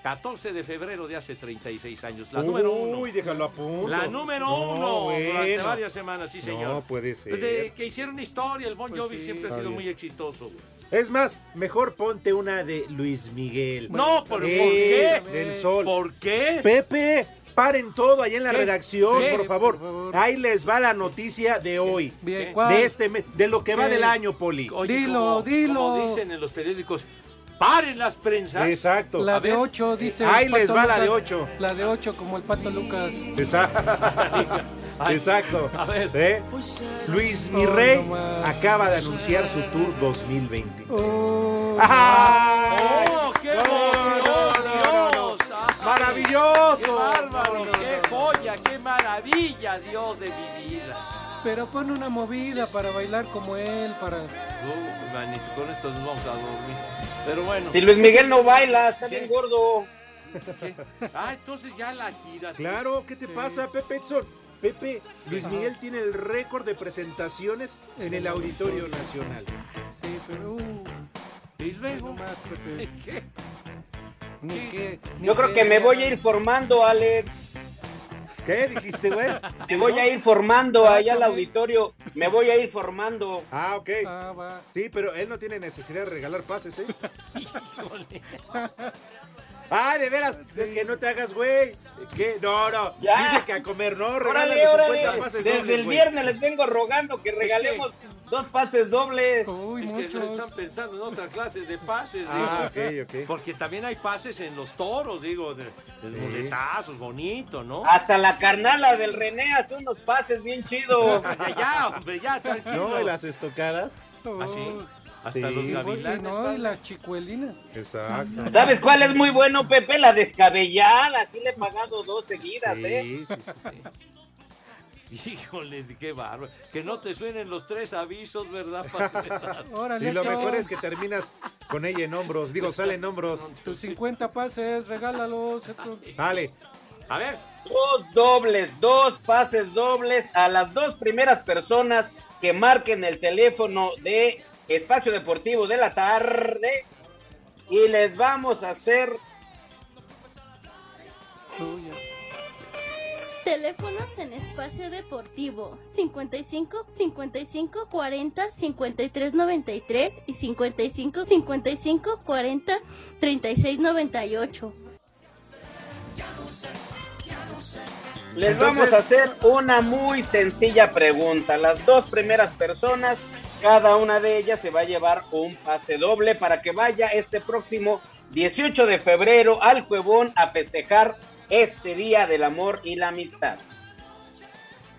14 de febrero de hace 36 años. La número uno. Uy, déjalo a punto. La número No, uno durante varias semanas, sí, señor. No puede ser. Desde que hicieron historia, el Bon Pues Jovi sí, siempre ha sido bien. muy exitoso. güey. Es más, mejor ponte una de Luis Miguel. No, ¿por, ¿por Eh, qué? Del sol. ¿Por qué? Pepe, paren todo ahí en la ¿Qué? redacción, por, favor. Ahí les va la noticia de hoy. Bien, ¿cuál? De este mes, de lo que va ¿Qué? del año, Poli. Oye, Dilo, como- dilo. Como dicen en los periódicos, paren las prensas. Exacto. La A de ver, 8, dice. ahí el les Pato va la de Lucas. 8. La de 8, como el pato Lucas. Exacto. Ay, Exacto. A ver. ¿Eh? Luis Oh, Mirrey no más. acaba de anunciar su tour 2020. Oh, ¡Ay! ¡Oh, qué No, emoción, no, no, no, Dios! ¡Ay, ¡Maravilloso! ¡Qué bárbaro! No, no, ¡Qué no. joya! ¡Qué maravilla, Dios de mi vida! pero pon una movida para bailar como él, para... Uh, manito, con esto nos vamos a dormir. Pero bueno. Si Luis Miguel no baila, está bien ¿Qué? gordo. ¿qué? Ah, entonces ya la gira. Claro, ¿qué te pasa, Pepe Edson? Pepe, Luis Miguel tiene el récord de presentaciones en el Auditorio Nacional. Sí, pero... Uh, Y luego. no más, Pepe. ¿Qué? Ni Yo creo que me voy a ir formando, Alex. ¿Qué dijiste, güey? Me voy a ir formando allá al auditorio. Me voy a ir formando. Ah, ok. Ah, va. Sí, pero él no tiene necesidad de regalar pases, ¿eh? Híjole. Ah, de veras, es que no te hagas, güey. ¿Qué? No, no. Ya. Dice que a comer no, regálale órale. 50 pases Desde dobles, el viernes les vengo rogando que regalemos dos pases dobles. Uy, Es que muchos. no están pensando en otra clase de pases. Ah, digo. ok, ok. Porque también hay pases en los toros, digo, de, de muletazos, bonito, ¿no? Hasta la carnala del René hace unos pases bien chidos. Ya, ya, hombre, ya, tranquilo. No, y las estocadas. ¿Ah, sí? Hasta Sí. los gavilanes. no, y las chicuelinas. Exacto. ¿Sabes cuál es muy bueno, Pepe? La descabellada. Sí le he pagado dos seguidas, ¿eh? Sí, sí, sí. Híjole, qué bárbaro. Que no te suenen los tres avisos, ¿verdad? Órale, Y lo mejor es que terminas con ella en hombros. Digo, sale en hombros. Tus 50 pases, regálalos. Dale. A ver, Dos dobles, dos pases dobles a las dos primeras personas que marquen el teléfono de Espacio Deportivo de la tarde. Y les vamos a hacer Teléfonos en espacio deportivo 55 55 40 53 93 y 55 55 40 36 98. Les Entonces- vamos a hacer una muy sencilla pregunta. Las dos primeras personas, cada una de ellas se va a llevar un pase doble para que vaya este próximo 18 de febrero al Cuevón a festejar este Día del Amor y la Amistad.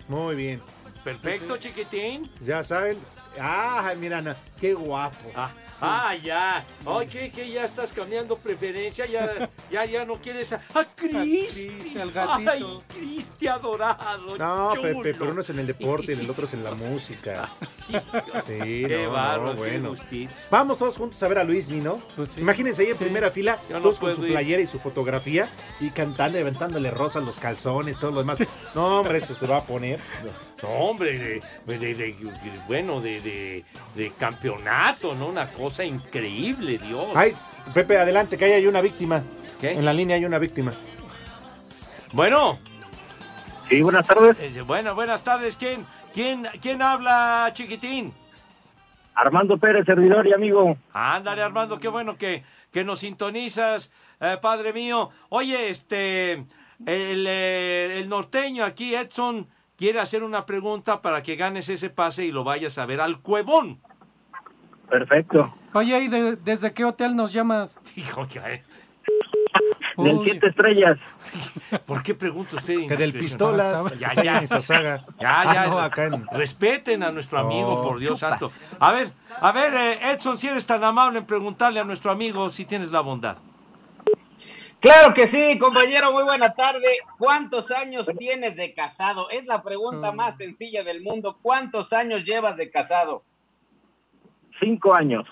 Muy bien. perfecto, chiquitín. Ya saben. Ah, mira, Ana, qué guapo. Ah, ah, ya. Ay, ¿qué, qué? Ya estás cambiando preferencia. Ya, ya, ya no quieres a, a Cristi. Cristi, al gatito. Ay, Cristi adorado. No, chulo. Pepe, pero uno es en el deporte y el otro es en la música. Sí, Qué no, bárbaro, no, qué bueno. gustito. Vamos todos juntos a ver a Luis ¿no? Pues sí. Imagínense ahí en Sí. primera fila, Yo no todos con su ir. playera y su fotografía y cantando y aventándole rosas los calzones, todo lo demás. No, hombre, eso se va a poner. No, hombre, de, de- de- de- bueno, de, de- de campeonato, ¿no? Una cosa increíble, Dios. Ay, Pepe, adelante, que ahí hay una víctima. ¿Qué? En la línea hay una víctima. Bueno. Sí, buenas tardes. Eh, bueno, buenas tardes. ¿Quién, quién, quién habla, chiquitín? Armando Pérez, servidor y amigo. Ándale, Armando, qué bueno que, que nos sintonizas, eh, padre mío. Oye, este, el, eh, el norteño aquí, Edson, quiere hacer una pregunta para que ganes ese pase y lo vayas a ver al Cuevón. Perfecto. Oye, ¿y de- desde qué hotel nos llamas? Hijo, ya, eh. Del Uy. siete estrellas. ¿Por qué pregunta usted? Que del? Pistolas, Ya, está ya. esa saga. Ya, Ah, ya. no, acá en- Respeten a nuestro amigo, Oh, por Dios chupas. santo. A ver, a ver, eh, Edson, si eres tan amable en preguntarle a nuestro amigo si tienes la bondad. Claro que sí, compañero, muy buena tarde. ¿Cuántos años tienes de casado? Es la pregunta más sencilla del mundo. ¿Cuántos años llevas de casado? Cinco años.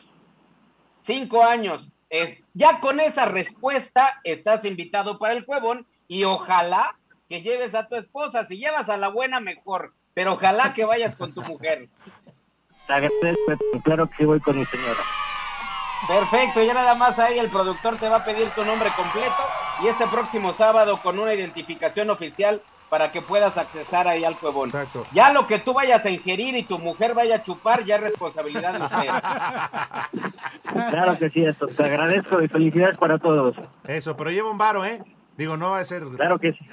Cinco años. Es- ya con esa respuesta estás invitado para el cuevón y ojalá que lleves a tu esposa. Si llevas a la buena, mejor. Pero ojalá que vayas con tu mujer. Claro que sí voy con mi señora. Perfecto, ya nada más ahí el productor te va a pedir tu nombre completo y este próximo sábado con una identificación oficial para que puedas accesar ahí al cuevón. Ya lo que tú vayas a ingerir y tu mujer vaya a chupar ya es responsabilidad de usted. Claro que sí, esto. Te agradezco y felicidades para todos. Eso, pero lleva un varo, ¿eh? Digo, no va a ser. Claro que sí.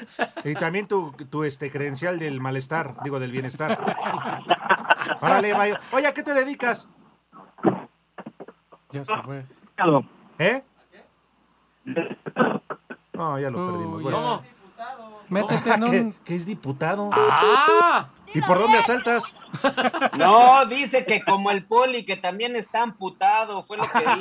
Y también tu, tu este credencial del malestar, digo, del bienestar. Órale, Mayo. Oye, ¿a qué te dedicas? Ya se fue. ¿Eh? No, ya lo perdimos. Bueno. ya. Métete en ¿Qué, un... qué es diputado? ¡Ah! ¿Y por dónde asaltas? No, dice que como el poli, que también está amputado, fue lo que dijo.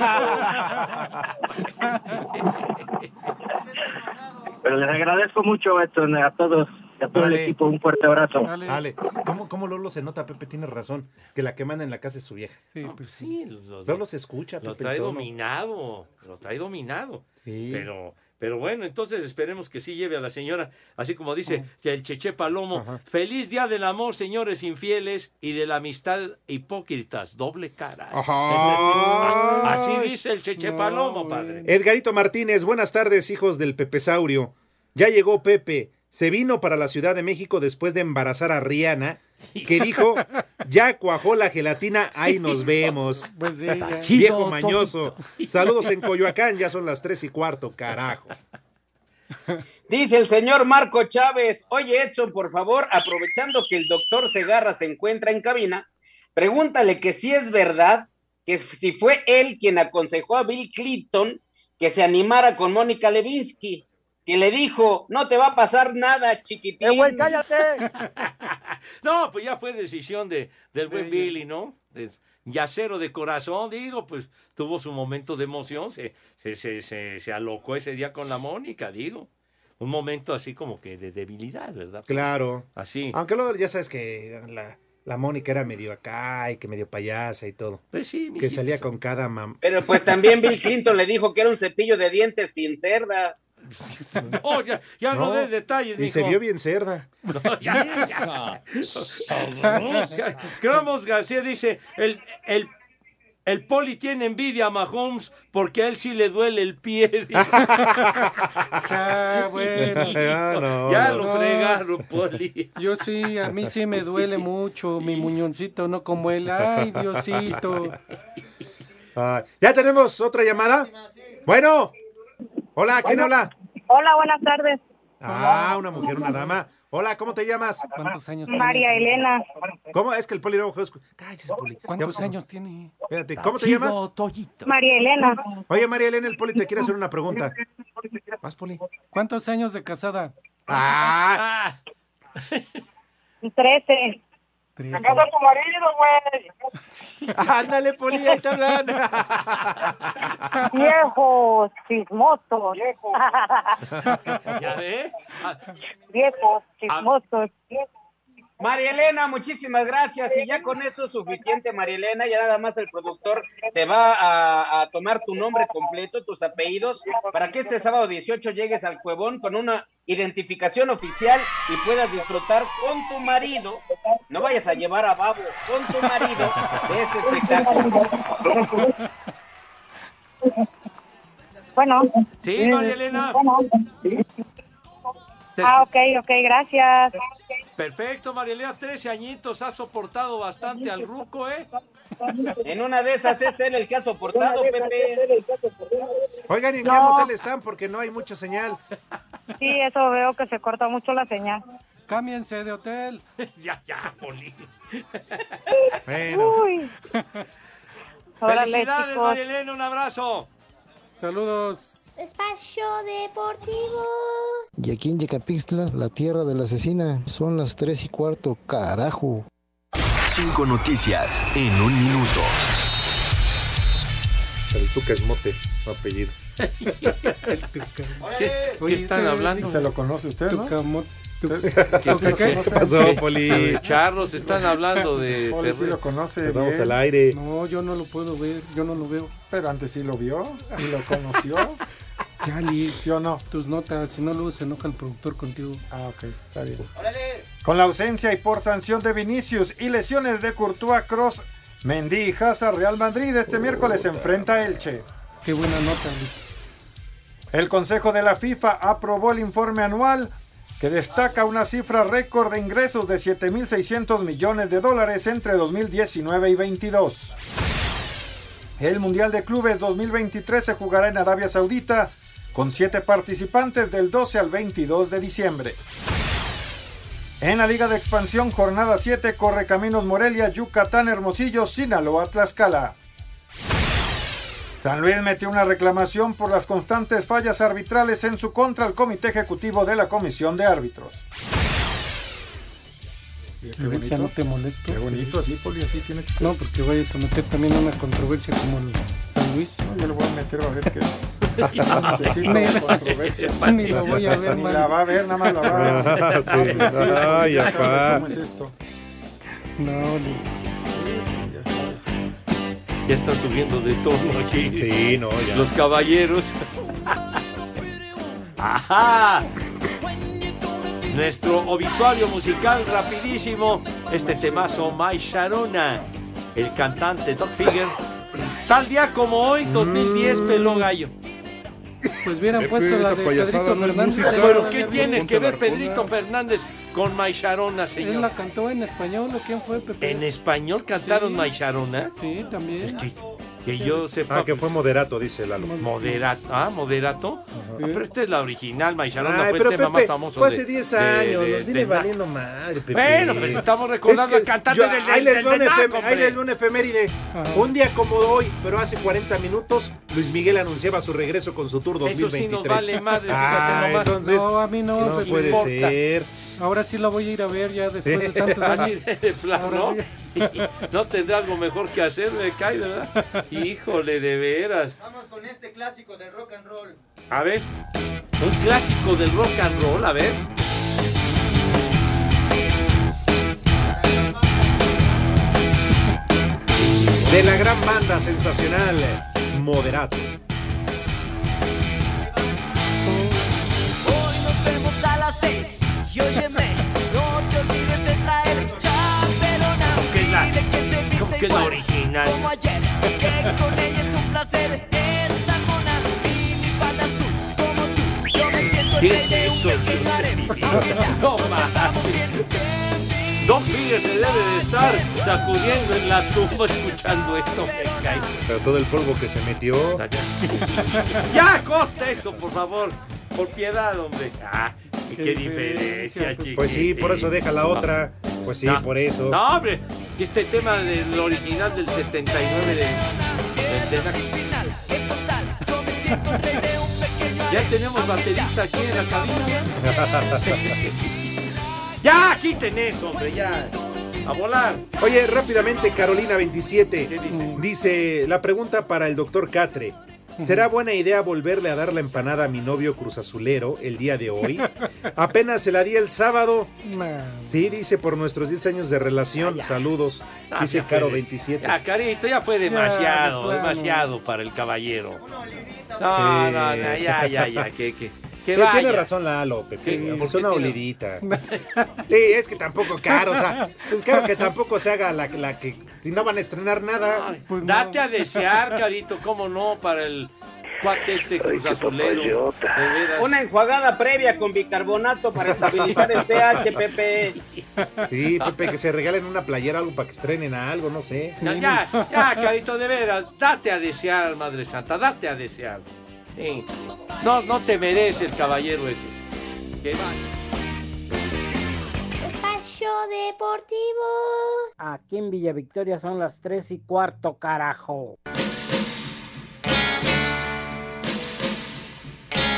Pero les agradezco mucho, Edson, a todos, a todo el equipo. Un fuerte abrazo. Dale. ¿Cómo, ¿Cómo Lolo se nota, Pepe? Tienes razón. Que la que manda en la casa es su vieja. Sí, pues sí. Lo, Lolo se escucha, lo Pepe. trae todo. dominado, lo trae dominado. Sí. Pero, pero bueno, entonces esperemos que sí lleve a la señora, así como dice que el Cheche Palomo. Feliz día del amor, señores infieles, y de la amistad hipócritas, doble cara. Ajá. Así dice el Cheche Palomo, padre. Edgarito Martínez, buenas tardes, hijos del Pepesaurio. Ya llegó Pepe. Se vino para la Ciudad de México después de embarazar a Rihanna, que dijo, ya cuajó la gelatina, ahí nos vemos. Pues sí. Viejo mañoso. Saludos en Coyoacán, ya son las tres y cuarto, carajo. Dice el señor Marco Chávez, oye Edson, por favor, aprovechando que el doctor Segarra se encuentra en cabina, pregúntale que si es verdad que si fue él quien aconsejó a Bill Clinton que se animara con Mónica Levinsky, que le dijo, no te va a pasar nada, chiquitín. ¡Eh, cállate! No, pues ya fue decisión de, del buen Billy, ¿no? Es yacero de corazón, digo, pues tuvo su momento de emoción, se, se, se, se, se alocó ese día con la Mónica, digo. Un momento así como que de debilidad, ¿verdad? Claro. Así. Aunque luego ya sabes que la, la Mónica era medio acá y que medio payasa y todo. Pues sí, Que mijito. salía con cada mam. Pero pues también Bill Clinton le dijo que era un cepillo de dientes sin cerdas. Oh, ya, ya no, No, des detalles, Y se vio bien cerda. No, ya, ya. Ramos García dice, el, el, el poli tiene envidia a Mahomes porque a él sí le duele el pie. Ya, bueno. Ya, no, ya no. lo fregaron, poli. Yo sí, a mí sí me duele mucho mi muñoncito, no como él. Ay, Diosito. Ah, ya tenemos otra llamada. Bueno. Hola, ¿quién habla? Hola, buenas tardes. Ah, una mujer, una dama. Hola, ¿cómo te llamas? ¿Cuántos años María Elena. ¿Cómo? Es que el poli no Cállese, poli. ¿Cuántos Ya- años tiene? Espérate, ¿cómo te llamas? María Elena. Oye, María Elena, el poli te quiere hacer una pregunta. Más, poli. ¿Cuántos años de casada? Ah, Trece. Trece. casa tu marido, güey. ándale, poli, ahí te hablan. Viejos, chismosos. ¿Ya ve? Ah, Viejos, chismosos. María Elena, muchísimas gracias. Y ya con eso es suficiente, María Elena. Ya nada más el productor te va a, a tomar tu nombre completo, tus apellidos, para que este sábado 18 llegues al Cuevón con una identificación oficial y puedas disfrutar con tu marido. No vayas a llevar a Babo, con tu marido de este espectáculo. Bueno. Sí, María Elena. Bueno. Te Ah, ok, ok, gracias. Perfecto, María Elena, 13 añitos, ha soportado bastante al ruco, ¿eh? En una de esas es él el que ha soportado, Pepe. Oigan, ¿y en qué No. motel están? Porque no hay mucha señal. Sí, eso veo que se corta mucho la señal. Cámbiense de hotel. ya, ya, Poli. Bueno. Uy. Felicidades, chicos. María Elena, un abrazo. Saludos. Espacio Deportivo. Y aquí en Yecapixtla, la tierra de la asesina, son las tres y cuarto, carajo. Cinco noticias en un minuto. El Tuca es mote, su apellido. ¿Qué, qué están hablando? Se lo conoce usted, ¿no? ¿Qué, ¿Tuca qué? ¿Qué pasó, Poli? Charlos, están hablando de Poli sí lo conoce. Bien. al aire. No, yo no lo puedo ver, yo no lo veo. Pero antes sí lo vio y lo conoció. ya, Lee, ¿sí o no? Tus notas, si no luego se enoja el productor contigo. Ah, ok, está bien. Con la ausencia y por sanción de Vinicius y lesiones de Courtois, Cross, Mendy y Hazard, Real Madrid este miércoles se enfrenta a Elche. Qué buena nota, Lee. El Consejo de la FIFA aprobó el informe anual que destaca una cifra récord de ingresos de 7.600 millones de dólares entre 2019 y 22. El Mundial de Clubes 2023 se jugará en Arabia Saudita con siete participantes del 12 al 22 de diciembre. En la Liga de Expansión, jornada 7, corre Caminos Morelia, Yucatán, Hermosillo, Sinaloa, Tlaxcala. San Luis metió una reclamación por las constantes fallas arbitrales en su contra al Comité Ejecutivo de la Comisión de Árbitros. Qué bonito. no te molesto. Qué bonito, así, Poli, así tiene que ser. No, porque vayas a meter también una controversia como el San Luis. No, yo le voy a meter a ver qué. Necesito Ni controversia. ni lo voy a ver Ni más. la va a ver, nada más la va a Sí. Ay, Ya sabe apá. ¿Cómo es esto? No, ni- Ya están subiendo de tono aquí. Sí, no, ya. Los caballeros. ¡Ajá! Nuestro obituario musical rapidísimo. Este temazo, My Sharona. El cantante Doc Figure. Tal día como hoy, 2010, peló gallo. Pues hubieran puesto la de Pedrito Fernández. ya ¿Pero qué tiene que ver Pedrito. Fernández con My Sharona, ¿Él señor? la cantó en español o quién fue, Pepe? ¿En español cantaron Sí. My Sharona? Sí, también. Que, yo sepa. Ah, que fue moderato, dice Lalo. Moderato. Ah, moderato. Ah, pero esta es la original, Sharona Ay, fue pero el tema Pepe, más famoso. fue de- hace 10 de- años, de- nos de viene valiendo madre, Pepe. Bueno, pues estamos recordando al cantante yo- del- ahí del- les del una Nac, efem- hombre. ahí les va una efeméride. Un día como hoy, pero hace 40 minutos, Luis Miguel anunciaba su regreso con su tour Eso 2023. sí nos vale madre, fíjate Ah, nomás. entonces, No, a mí no, no Pepe. puede importa. ser. Ahora sí la voy a ir a ver ya después de tantos Así años. de plano, Ahora ¿no? No tendrá algo mejor que hacer, me cae, ¿verdad? Híjole, de veras. Vamos con este clásico del rock and roll. A ver, un clásico del rock and roll, a ver. De la gran banda sensacional, Moderato. Hoy nos vemos a las seis y óyeme, que es igual original. Como ayer, que con ella es un placer. Es tan mona y mi falda azul como tú. Yo me siento el ¿Qué rey de un ya No. Don Figuer se debe de estar sacudiendo en la tumba escuchando esto, me cae. Pero todo el polvo que se metió. Ya, corta eso, por favor. Por piedad, hombre. Ah, y qué, Qué diferencia, chiquitín. Pues sí, por eso deja la otra. Pues sí, No. por eso. No, hombre, este tema del original del 79 de, de, Ya tenemos baterista aquí en la cabina. ya, quiten eso, hombre, ya. A volar. Oye, rápidamente, Carolina 27 ¿Qué dice? dice la pregunta para el doctor Catre. ¿Será buena idea volverle a dar la empanada a mi novio cruzazulero el día de hoy? Apenas se la di el sábado. Sí, dice por nuestros 10 años de relación. Saludos. Dice Caro de- 27. Ya, Carito, ya fue de demasiado, demasiado para el caballero. No, no, no, ya, ya, ya, que, que, que Eh, vaya. Tiene razón Lalo, Pepe. Sí, pues porque una tiene- olidita. Sí, es que tampoco caro, o sea, pues claro que tampoco se haga la, la que si no van a estrenar nada. Pues Date a desear, Carito, cómo no, para el cuate este cruz azulero. Una enjuagada previa con bicarbonato para estabilizar el pH, Pepe. Sí, Pepe, que se regalen una playera algo para que estrenen a algo, no sé. No, ya, ya, Carito, de veras, date a desear, Madre Santa, date a desear. Sí. No, no te merece el caballero ese. Vaya. Espacio Deportivo. Aquí en Villa Victoria son las tres y cuarto, carajo.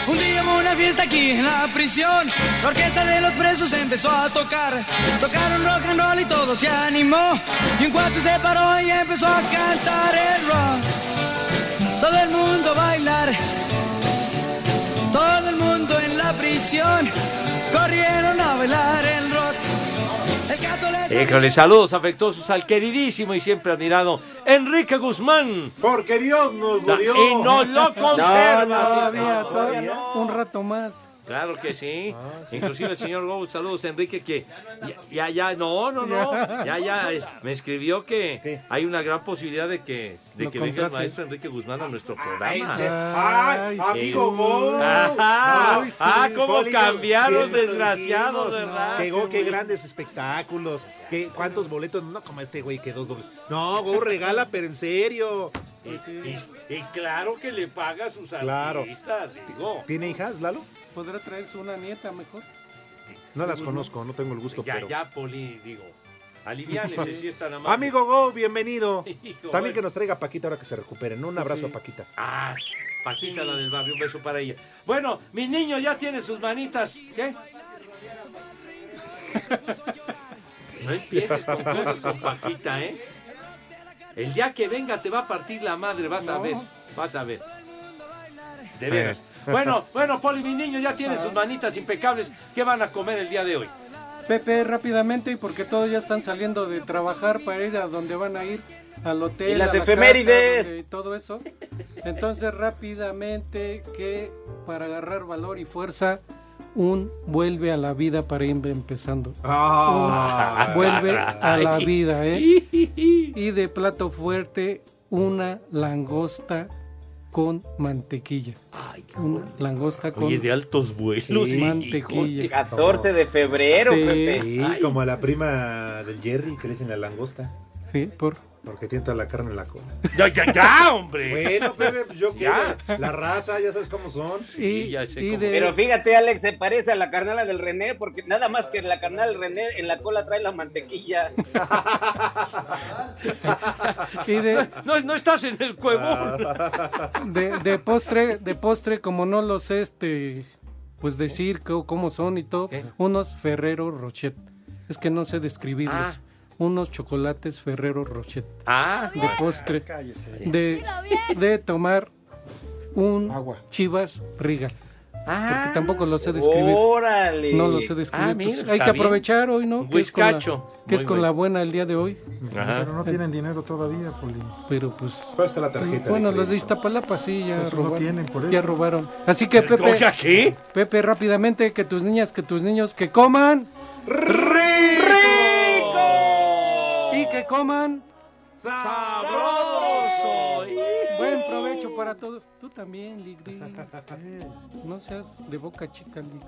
Un día hubo una fiesta aquí en la prisión. La orquesta de los presos empezó a tocar. Tocaron rock and roll y todo se animó. Y un cuarto se paró y empezó a cantar el rock. Todo el mundo a bailar. Todo el mundo en la prisión. Corrieron a bailar el rock. El gato les Híjole, saludos afectuosos al queridísimo y siempre admirado Enrique Guzmán. Porque Dios nos lo dio. Y no lo conserva. Todavía, todavía, un rato más. Claro que sí. Inclusive el señor Gould, saludos Enrique, que ya, ya, ya, no, no, no, ya, ya, eh, me escribió que hay una gran posibilidad de que, de que venga el maestro Enrique Guzmán a nuestro programa. Ay, amigo. Ay, sí, Ah, cómo Poli, cambiaron, desgraciados, ¿verdad? Que Go, qué bueno. grandes espectáculos. Que, ¿Cuántos boletos? No como este güey que dos dobles. No, Go regala, pero en serio. Y, y- y claro que le paga a sus Claro. artistas, digo. ¿Tiene hijas, Lalo? ¿Podrá traerse una nieta mejor? No las conozco, no tengo el gusto, Ya, pero... ya, Poli, digo. Aliviánese si es tan amable. Amigo Go, bienvenido. Hijo, También bueno. que nos traiga Paquita ahora que se recuperen. Un abrazo Sí. a Paquita. Ah, Paquita, la del barrio, un beso para ella. Bueno, mis niños ya tienen sus manitas. ¿Qué? No empieces con cosas con Paquita, ¿eh? El día que venga te va a partir la madre, vas a ver, vas a ver. De veras. Bueno, bueno, Poli, mis niños ya tienen sus manitas impecables. ¿Qué van a comer el día de hoy? Pepe, rápidamente, y porque todos ya están saliendo de trabajar para ir a donde van a ir, al hotel, Y las a la efemérides. casa, donde- todo eso. Entonces, rápidamente, que para agarrar valor y fuerza, un vuelve a la vida para ir empezando. Ah, Un vuelve a la vida, ¿eh? Y de plato fuerte, una langosta con mantequilla. Una langosta con Oye, de altos vuelos. Sí, mantequilla. 14 de febrero, Sí. Pepe. Sí, como a la prima del Jerry que le dicen la langosta. Sí, por... Porque tiene toda la carne en la cola. Ya, ya, ya, hombre. Bueno, Pepe, pues yo Ya. quiero. La raza, ya sabes cómo son. Sí, ya sé cómo- Pero fíjate, Alex, se parece a la carnala del René, porque nada más que la carnal del René en la cola trae la mantequilla. Y de, No, no estás en el cuevón. de, de postre, de postre, como no lo sé, este, pues decir cómo son y todo, unos Ferrero Rocher. Es que no sé describirlos. Ah. Unos chocolates Ferrero Rocher. Ah, De postre. Cállese. De, de tomar un Chivas Regal. Porque tampoco lo sé describir. Órale. No lo sé describir. Ah, mira, pues, hay que bien. aprovechar hoy, ¿no? Que es con la, que es con bueno. la buena el día de hoy. Ajá. Pero no tienen dinero todavía, Poli. Pero pues. Cuesta la tarjeta. Bueno, de los de. Iztapalapa sí ya no robaron. tienen, por Ya eso. robaron. Así que Pepe. Pepe, rápidamente, que tus niñas, que tus niños, que coman. Y que coman. ¡Sabroso! Buen provecho para todos. Tú también, Ligri. Eh, No seas de boca chica, Lig.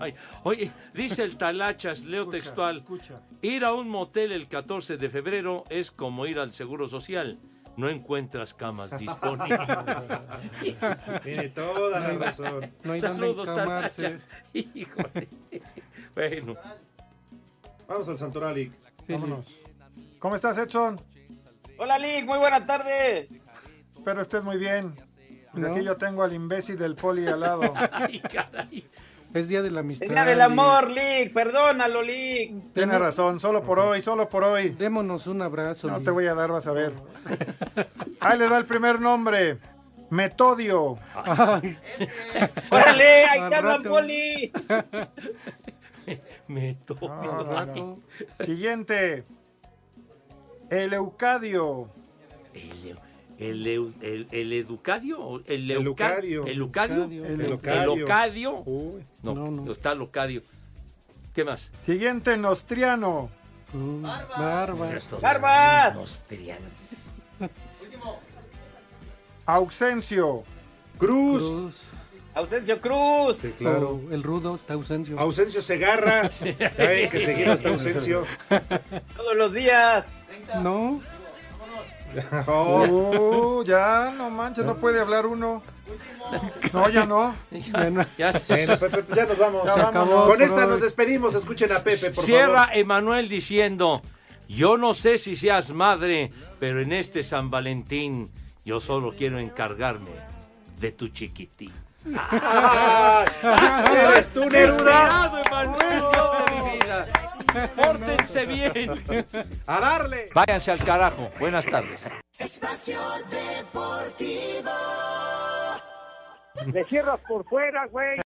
Ay, Oye, dice el Talachas, leo textual. Escucha. Ir a un motel el 14 de febrero es como ir al Seguro Social. No encuentras camas disponibles. Tiene toda la razón. No hay Saludos. Híjole. Bueno, Vamos al Santorali. Sí, Vámonos. ¿Cómo estás, Edson? Hola, Lick, muy buena tarde. Espero estés muy bien. Porque No. aquí yo tengo al imbécil del Poli al lado. ay, caray. Es día de la amistad. Día del amor, Lick, perdónalo, Lick. Tienes razón, solo por hoy, solo por hoy. Démonos un abrazo. No te voy a dar, vas a ver. Ahí le da el primer nombre. Metodio. Ay, Órale, ahí te hablan. Poli. Me toca. No, no, no. rato. Siguiente. El, el, el, el, el educadio, el El euca- Lucadio. el Lucadio, El. Uy. No, No, no. está Locadio. ¿Qué más? Siguiente, Nostriano. Uh, Barbas. ¡Barbas! Nostrianos. Ausencio. Cruz. Cruz. Ausencio Cruz. Sí, claro. Oh, el rudo está ausencio. Ausencio Segarra. Ay, que seguir hasta Ausencio. Todos los días. No. Oh, ya, no manches, no puede hablar uno. No, ya no. Ya, ya se- Bueno, Pepe, pues ya nos vamos. Se acabó Con esta nos despedimos. Escuchen a Pepe, por Cierra favor. Emanuel diciendo, yo no sé si seas madre, pero en este San Valentín yo solo quiero encargarme de tu chiquitín. ¡Eres tú, Neruda! Desesperado, Emanuel, Dios de mi vida. Pórtense bien. ¡A darle! Váyanse al carajo. Buenas tardes. Espacio Deportivo. Le cierras por fuera, güey.